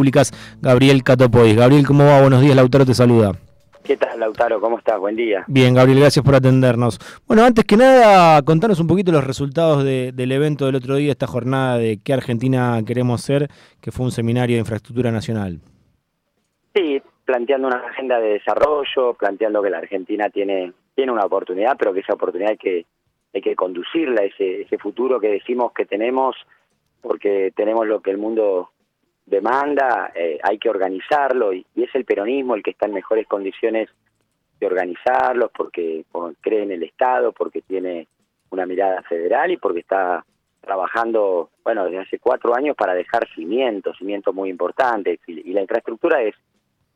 Públicas, Gabriel Catopois. Gabriel, ¿cómo va? Buenos días, Lautaro te saluda. ¿Qué tal, Lautaro? ¿Cómo estás? Buen día. Bien, Gabriel, gracias por atendernos. Bueno, antes que nada, contanos un poquito los resultados del evento del otro día, esta jornada de qué Argentina queremos ser, que fue un seminario de infraestructura nacional. Sí, planteando una agenda de desarrollo, planteando que la Argentina tiene, tiene una oportunidad, pero que esa oportunidad hay que, hay que conducirla, ese, ese futuro que decimos que tenemos, porque tenemos lo que el mundo demanda, eh, hay que organizarlo y, es el peronismo el que está en mejores condiciones de organizarlos porque, cree en el Estado, porque tiene una mirada federal y porque está trabajando, bueno, desde hace cuatro años para dejar cimientos, cimientos muy importantes y, la infraestructura es,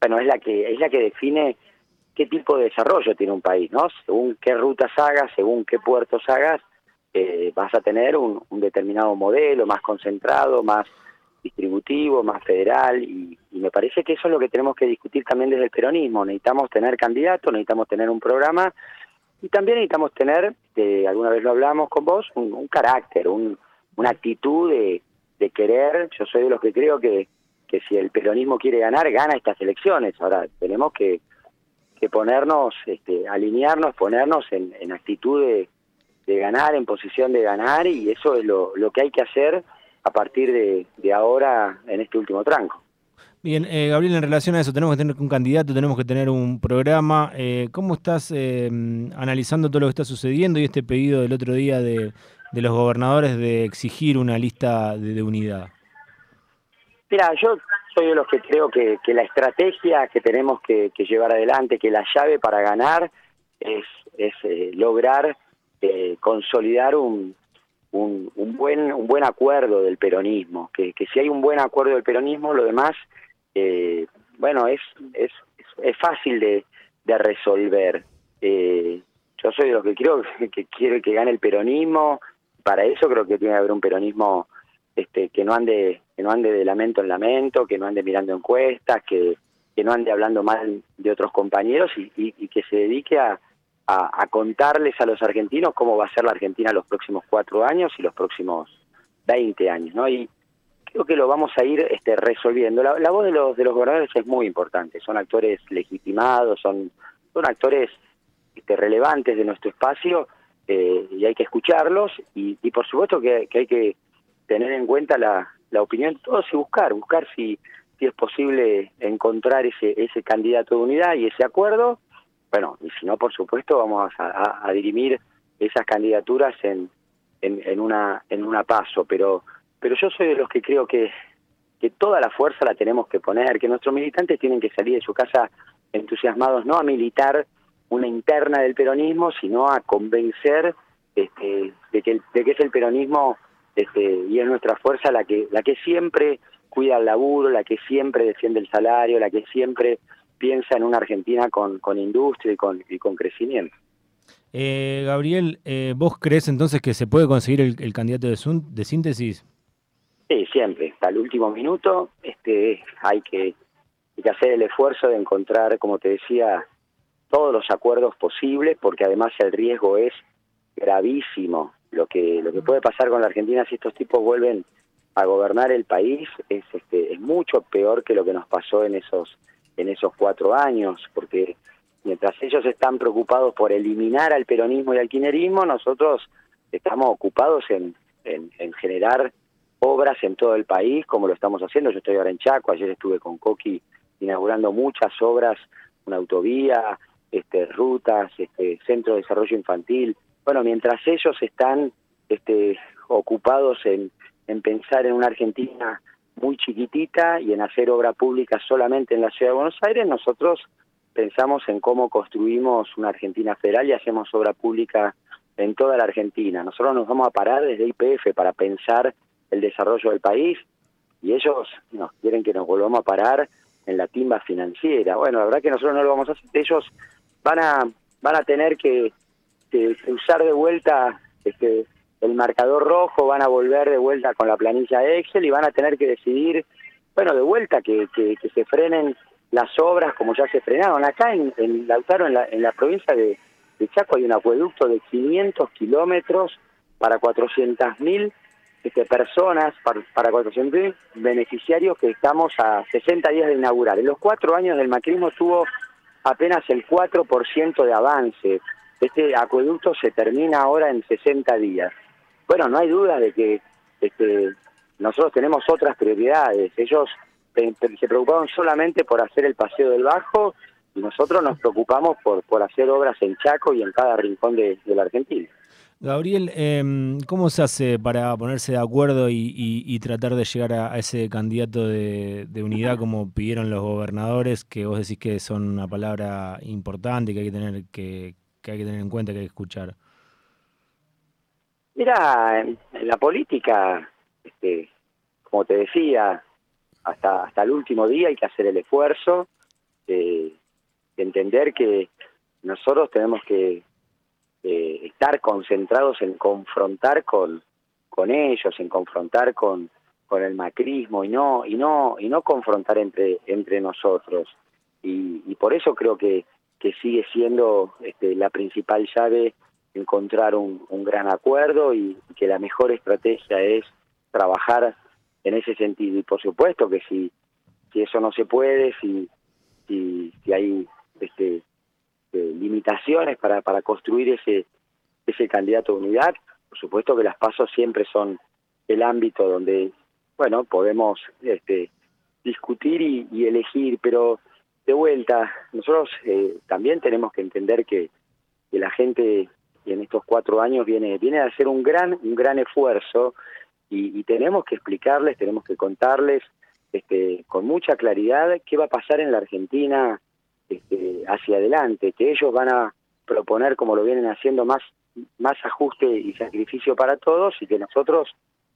bueno, es la que es la que define qué tipo de desarrollo tiene un país, ¿no? Según qué rutas hagas, según qué puertos hagas, eh, vas a tener un determinado modelo más concentrado, más distributivo, más federal, y, me parece que eso es lo que tenemos que discutir también desde el peronismo. Necesitamos tener candidatos, necesitamos tener un programa, y también necesitamos tener, alguna vez lo hablamos con vos, un, carácter, un, una actitud de, de, querer. Yo soy de los que creo que, que si el peronismo quiere ganar, gana estas elecciones. Ahora, tenemos que, que ponernos, este, alinearnos, ponernos en, en actitud de, de ganar, en posición de ganar, y eso es lo, lo que hay que hacer a partir de, ahora en este último tranco. Bien, eh, Gabriel, en relación a eso, tenemos que tener un candidato, tenemos que tener un programa. Eh, ¿Cómo estás eh, analizando todo lo que está sucediendo y este pedido del otro día de, los gobernadores de exigir una lista de, unidad? Mira, yo soy de los que creo que, la estrategia que tenemos que, llevar adelante, que la llave para ganar es, es lograr consolidar un, un, un, buen un buen acuerdo del peronismo que, que, si hay un buen acuerdo del peronismo lo demás eh, bueno es, es es fácil de, de resolver. Eh, yo soy de los que creo que quiere que gane el peronismo. Para eso creo que tiene que haber un peronismo este que no ande que no ande de lamento en lamento que no ande mirando encuestas que que no ande hablando mal de otros compañeros y, y que se dedique a, a, contarles a los argentinos cómo va a ser la Argentina los próximos cuatro años y los próximos 20 años, ¿no? Y creo que lo vamos a ir este, resolviendo. La, voz de los, de los gobernadores es muy importante, son actores legitimados, son, son actores este, relevantes de nuestro espacio eh, y hay que escucharlos y, y por supuesto que, que, hay que tener en cuenta la, la opinión de todos y buscar, buscar si, si es posible encontrar ese, ese candidato de unidad y ese acuerdo bueno, y si no, por supuesto, vamos a, dirimir esas candidaturas en, en, una en una paso, pero pero yo soy de los que creo que que toda la fuerza la tenemos que poner, que nuestros militantes tienen que salir de su casa entusiasmados no a militar una interna del peronismo, sino a convencer este, de que de que es el peronismo este, y es nuestra fuerza la que la que siempre cuida el laburo, la que siempre defiende el salario, la que siempre piensa en una Argentina con, con industria y con, y con crecimiento. Eh, Gabriel, eh, ¿vos crees entonces que se puede conseguir el, candidato de, de, síntesis? Sí, siempre. Hasta el último minuto este, hay que, hay que hacer el esfuerzo de encontrar, como te decía, todos los acuerdos posibles, porque además el riesgo es gravísimo. Lo que, lo que puede pasar con la Argentina si estos tipos vuelven a gobernar el país es, este, es mucho peor que lo que nos pasó en esos en esos cuatro años, porque mientras ellos están preocupados por eliminar al peronismo y al quinerismo, nosotros estamos ocupados en, en, generar obras en todo el país, como lo estamos haciendo. Yo estoy ahora en Chaco, ayer estuve con Coqui inaugurando muchas obras, una autovía, este, rutas, este, centro de desarrollo infantil. Bueno, mientras ellos están este, ocupados en, en pensar en una Argentina muy chiquitita y en hacer obra pública solamente en la ciudad de Buenos Aires, nosotros pensamos en cómo construimos una Argentina federal y hacemos obra pública en toda la Argentina. Nosotros nos vamos a parar desde IPF para pensar el desarrollo del país y ellos nos quieren que nos volvamos a parar en la timba financiera. Bueno, la verdad que nosotros no lo vamos a hacer. Ellos van a van a tener que, que usar de vuelta este el marcador rojo, van a volver de vuelta con la planilla Excel y van a tener que decidir, bueno, de vuelta que, que, se frenen las obras como ya se frenaron. Acá en, en Lautaro, en la, en la provincia de, Chaco, hay un acueducto de 500 kilómetros para 400.000 este, personas, para, para 400 beneficiarios que estamos a 60 días de inaugurar. En los cuatro años del macrismo tuvo apenas el 4% de avance. Este acueducto se termina ahora en 60 días. Bueno, no hay duda de que este, nosotros tenemos otras prioridades. Ellos se preocuparon solamente por hacer el paseo del Bajo y nosotros nos preocupamos por, por hacer obras en Chaco y en cada rincón de, la Argentina. Gabriel, em, ¿cómo se hace para ponerse de acuerdo y, tratar de llegar a, ese candidato de, unidad como pidieron los gobernadores, que vos decís que son una palabra importante que hay que tener que, hay que tener en cuenta, que hay que escuchar? Mira, en, la política, este, como te decía, hasta hasta el último día hay que hacer el esfuerzo de entender que nosotros tenemos que eh, estar concentrados en confrontar con, con ellos, en confrontar con, con el macrismo y no y no y no confrontar entre entre nosotros. Y, y por eso creo que, que sigue siendo este, la principal llave encontrar un, un gran acuerdo y, que la mejor estrategia es trabajar en ese sentido y por supuesto que si si eso no se puede si si, si hay este este, limitaciones para, para construir ese, ese candidato de unidad. Por supuesto que las pasos siempre son el ámbito donde, bueno, podemos este, discutir y, elegir, pero de vuelta, nosotros eh, también tenemos que entender que, que la gente en estos cuatro años viene, viene a hacer un gran, un gran esfuerzo y, y tenemos que explicarles, tenemos que contarles este, con mucha claridad qué va a pasar en la Argentina este, hacia adelante, que ellos van a proponer, como lo vienen haciendo, más, más ajuste y sacrificio para todos y que nosotros,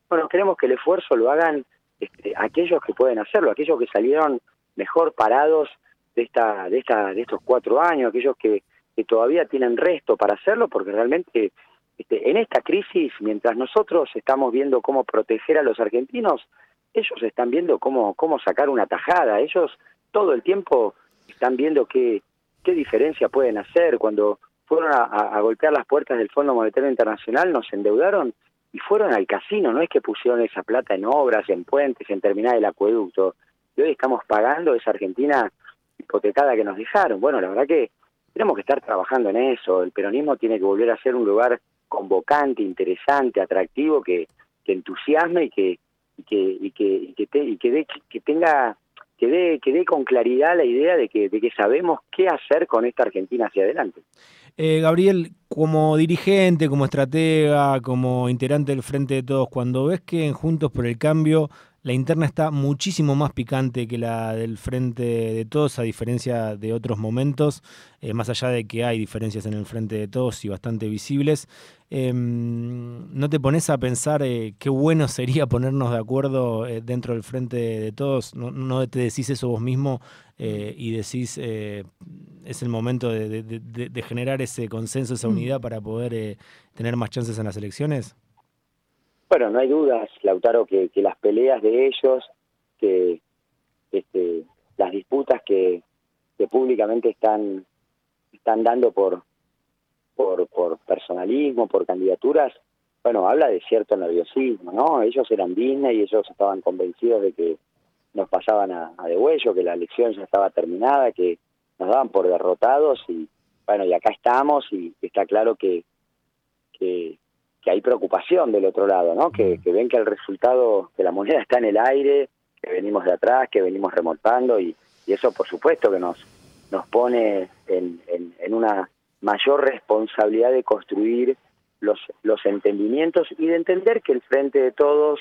bueno, queremos que el esfuerzo lo hagan este, aquellos que pueden hacerlo, aquellos que salieron mejor parados de esta, de esta, de estos cuatro años, aquellos que, que todavía tienen resto para hacerlo, porque realmente este, en esta crisis, mientras nosotros estamos viendo cómo proteger a los argentinos, ellos están viendo cómo, cómo sacar una tajada, ellos todo el tiempo están viendo qué, qué diferencia pueden hacer. Cuando fueron a, golpear las puertas del Fondo Monetario Internacional, nos endeudaron y fueron al casino, no es que pusieron esa plata en obras, en puentes, en terminar el acueducto. Y hoy estamos pagando esa Argentina hipotecada que nos dejaron. Bueno, la verdad que tenemos que estar trabajando en eso. El peronismo tiene que volver a ser un lugar convocante, interesante, atractivo, que, que entusiasme y que y que y que y que, y que, que tenga que dé, que dé con claridad la idea de que, de que sabemos qué hacer con esta Argentina hacia adelante. Eh, Gabriel, como dirigente, como estratega, como integrante del Frente de Todos, cuando ves que en Juntos por el Cambio la interna está muchísimo más picante que la del frente de todos, a diferencia de otros momentos, eh, más allá de que hay diferencias en el frente de todos y bastante visibles. Em, ¿No te pones a pensar eh, qué bueno sería ponernos de acuerdo eh, dentro del frente de todos? ¿No, te decís eso vos mismo y decís es el momento de, de, generar ese consenso, esa mm. unidad para poder tener más chances en las elecciones? Bueno, no hay dudas, Lautaro, que, las peleas de ellos, que este, las disputas que, públicamente están, dando por, por, por personalismo, por candidaturas, bueno, habla de cierto nerviosismo, ¿no? Ellos eran Disney y ellos estaban convencidos de que nos pasaban a, a de huello, que la elección ya estaba terminada, que nos daban por derrotados y bueno, y acá estamos y está claro que, que, que hay preocupación del otro lado, ¿no? Que, ven que el resultado, que la moneda está en el aire, que venimos de atrás, que venimos remontando y, eso por supuesto que nos, nos pone en, en, una mayor responsabilidad de construir los, los entendimientos y de entender que el frente de todos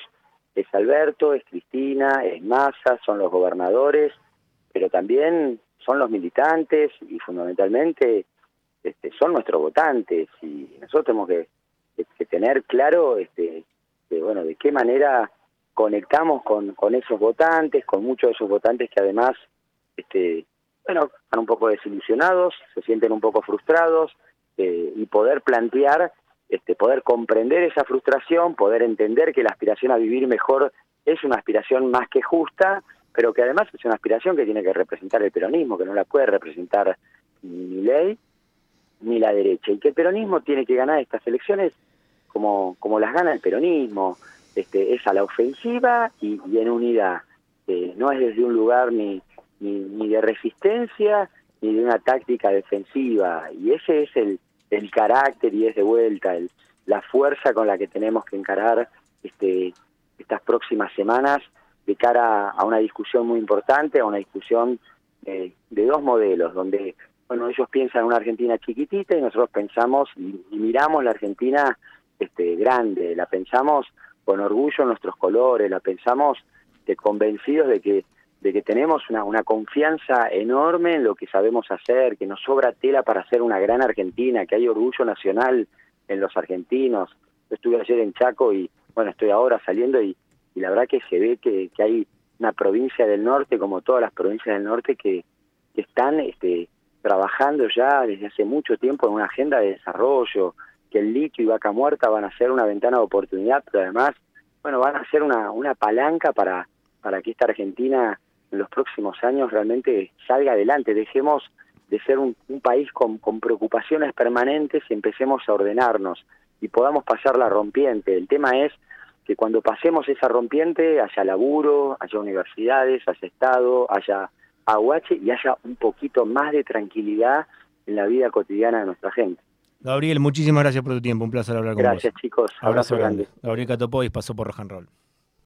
es Alberto, es Cristina, es Massa, son los gobernadores, pero también son los militantes y fundamentalmente este, son nuestros votantes y nosotros tenemos que que, tener claro este, de, bueno, de qué manera conectamos con, con esos votantes, con muchos de esos votantes que además, este, bueno, están un poco desilusionados, se sienten un poco frustrados, eh, y poder plantear, este, poder comprender esa frustración, poder entender que la aspiración a vivir mejor es una aspiración más que justa, pero que además es una aspiración que tiene que representar el peronismo, que no la puede representar ni ley ni la derecha, y que el peronismo tiene que ganar estas elecciones como, como las gana el peronismo, este, es a la ofensiva y, en unidad. Eh, no es desde un lugar ni, ni, de resistencia ni de una táctica defensiva. Y ese es el, el carácter y es de vuelta el, la fuerza con la que tenemos que encarar este, estas próximas semanas de cara a una discusión muy importante, a una discusión eh, de dos modelos, donde bueno ellos piensan una Argentina chiquitita y nosotros pensamos y, miramos la Argentina este, grande, la pensamos con orgullo en nuestros colores, la pensamos este, convencidos de que de que tenemos una, una confianza enorme en lo que sabemos hacer, que nos sobra tela para hacer una gran Argentina, que hay orgullo nacional en los argentinos. Yo estuve ayer en Chaco y, bueno, estoy ahora saliendo y, y la verdad que se ve que, que, hay una provincia del norte, como todas las provincias del norte, que, que están este, trabajando ya desde hace mucho tiempo en una agenda de desarrollo, que el litio y vaca muerta van a ser una ventana de oportunidad, pero además, bueno, van a ser una, una palanca para, para que esta Argentina en los próximos años realmente salga adelante. Dejemos de ser un, país con, con, preocupaciones permanentes y empecemos a ordenarnos y podamos pasar la rompiente. El tema es que cuando pasemos esa rompiente haya laburo, haya universidades, haya Estado, haya aguache y haya un poquito más de tranquilidad en la vida cotidiana de nuestra gente. Gabriel, muchísimas gracias por tu tiempo, un placer hablar con vos. Gracias chicos, abrazo, grande. Gabriel Catopois pasó por Rock and Roll.